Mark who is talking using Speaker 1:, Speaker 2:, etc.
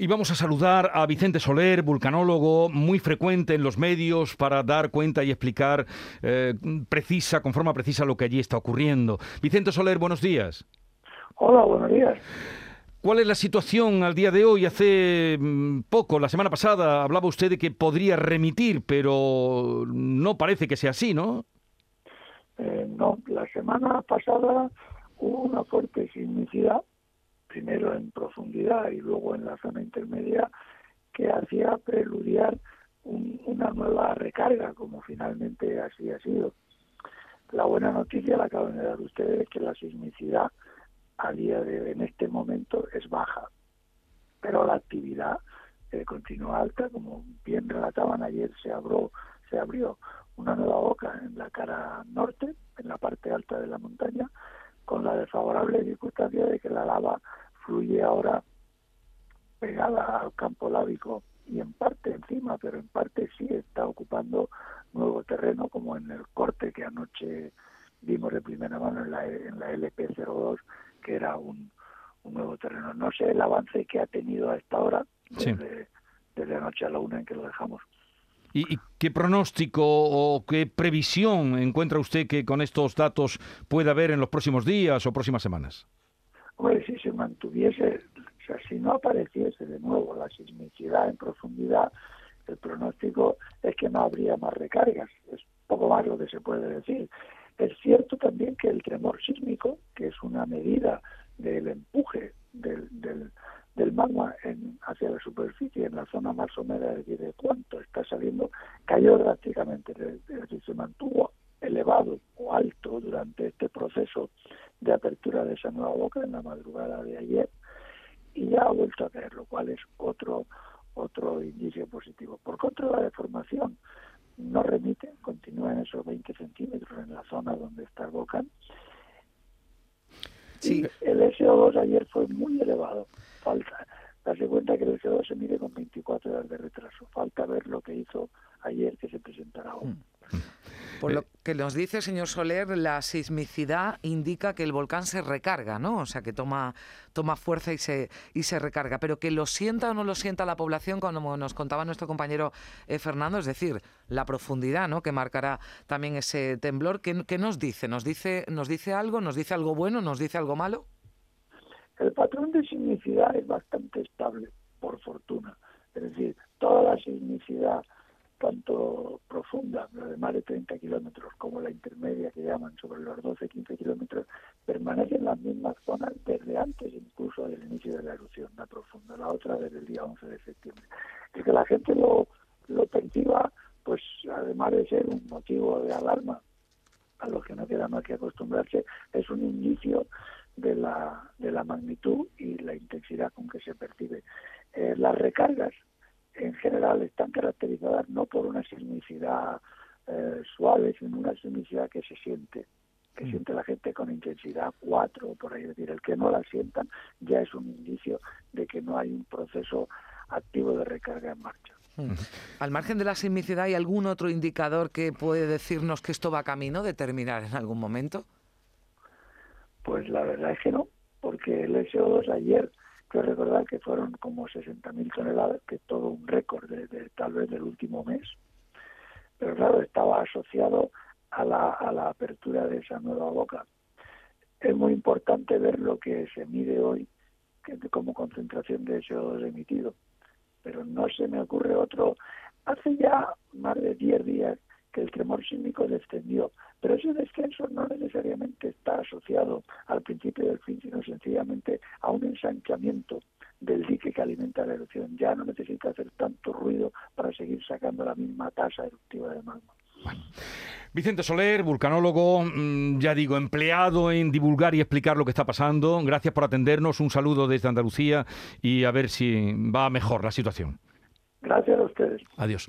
Speaker 1: Y vamos a saludar a Vicente Soler, vulcanólogo, muy frecuente en los medios para dar cuenta y explicar eh, precisa, con forma precisa lo que allí está ocurriendo. Vicente Soler, buenos días.
Speaker 2: Hola, buenos días.
Speaker 1: ¿Cuál es la situación al día de hoy? Hace mm, poco, la semana pasada, hablaba usted de que podría remitir, pero no parece que sea así, ¿no?
Speaker 2: Eh, no, la semana pasada hubo una fuerte sismicidad primero en profundidad y luego en la zona intermedia, que hacía preludiar una nueva recarga, como finalmente así ha sido. La buena noticia la acaban de dar ustedes que la sismicidad a día de en este momento es baja, pero la actividad eh, continúa alta, como bien relataban ayer se abrió, se abrió una nueva boca en la cara norte, en la parte alta de la montaña, con la desfavorable circunstancia de que la lava fluye ahora pegada al campo lábico y en parte encima, pero en parte sí está ocupando nuevo terreno, como en el corte que anoche vimos de primera mano en la, en la LP02, que era un, nuevo terreno. No sé el avance que ha tenido a esta hora, desde, desde anoche a la una en que lo dejamos.
Speaker 1: ¿Y, qué pronóstico o qué previsión encuentra usted que con estos datos pueda haber en los próximos días o próximas semanas?
Speaker 2: Hombre, si se mantuviese, o sea, si no apareciese de nuevo la sismicidad en profundidad, el pronóstico es que no habría más recargas. Es poco más lo que se puede decir. Es cierto también que el tremor sísmico, que es una medida del empuje del, magma en, hacia la superficie, en la zona más húmeda, de cuánto está saliendo, cayó drásticamente, decir, se mantuvo elevado o alto durante este proceso de apertura de esa nueva boca en la madrugada de ayer y ya ha vuelto a caer, lo cual es otro otro indicio positivo. Por contra, la deformación no remite, continúa en esos 20 centímetros en la zona donde está el volcán. Sí. el SO2 ayer fue muy elevado. Falta darse cuenta que el SO2 se mide con 24 horas de retraso. Falta ver lo que hizo ayer que se presentará hoy. Mm.
Speaker 3: Por lo que nos dice, señor Soler, la sismicidad indica que el volcán se recarga, ¿no? O sea, que toma, toma fuerza y se, y se recarga. Pero que lo sienta o no lo sienta la población, como nos contaba nuestro compañero eh, Fernando, es decir, la profundidad, ¿no? Que marcará también ese temblor. ¿Qué, ¿Qué, nos dice? ¿Nos dice, nos dice algo? ¿Nos dice algo bueno? ¿Nos dice algo malo?
Speaker 2: El patrón de sismicidad es bastante estable, por fortuna. Es decir, toda la sismicidad tanto profunda, de más de 30 kilómetros, como la intermedia que llaman sobre los 12-15 kilómetros, permanece en las mismas zonas desde antes incluso del inicio de la erupción, la profunda, la otra desde el día 11 de septiembre. Y que la gente lo, lo perciba, pues además de ser un motivo de alarma, a lo que no queda más que acostumbrarse, es un indicio de la, de la magnitud y la intensidad con que se percibe. Eh, las recargas en general están caracterizadas no por una sismicidad eh, suave, sino una sismicidad que se siente, que mm. siente la gente con intensidad 4, por ahí decir, el que no la sientan ya es un indicio de que no hay un proceso activo de recarga en marcha.
Speaker 3: Mm. Al margen de la sismicidad, ¿hay algún otro indicador que puede decirnos que esto va camino de terminar en algún momento?
Speaker 2: Pues la verdad es que no, porque el SO2 ayer que recordar que fueron como 60.000 toneladas, que todo un récord de, tal vez del último mes. Pero claro, estaba asociado a la, apertura de esa nueva boca. Es muy importante ver lo que se mide hoy que como concentración de CO2 emitido. Pero no se me ocurre otro. Hace ya más de 10 días que el tremor sísmico descendió, pero ese descenso no necesariamente está asociado al principio del fin, sino sencillamente a un ensanchamiento del dique que alimenta la erupción. Ya no necesita hacer tanto ruido para seguir sacando la misma tasa eruptiva de magma.
Speaker 1: Vicente Soler, vulcanólogo, mm, ya digo, empleado en divulgar y explicar lo que está pasando. Gracias por atendernos. Un saludo desde Andalucía y a ver si va mejor la situación.
Speaker 2: Gracias a ustedes.
Speaker 1: Adiós.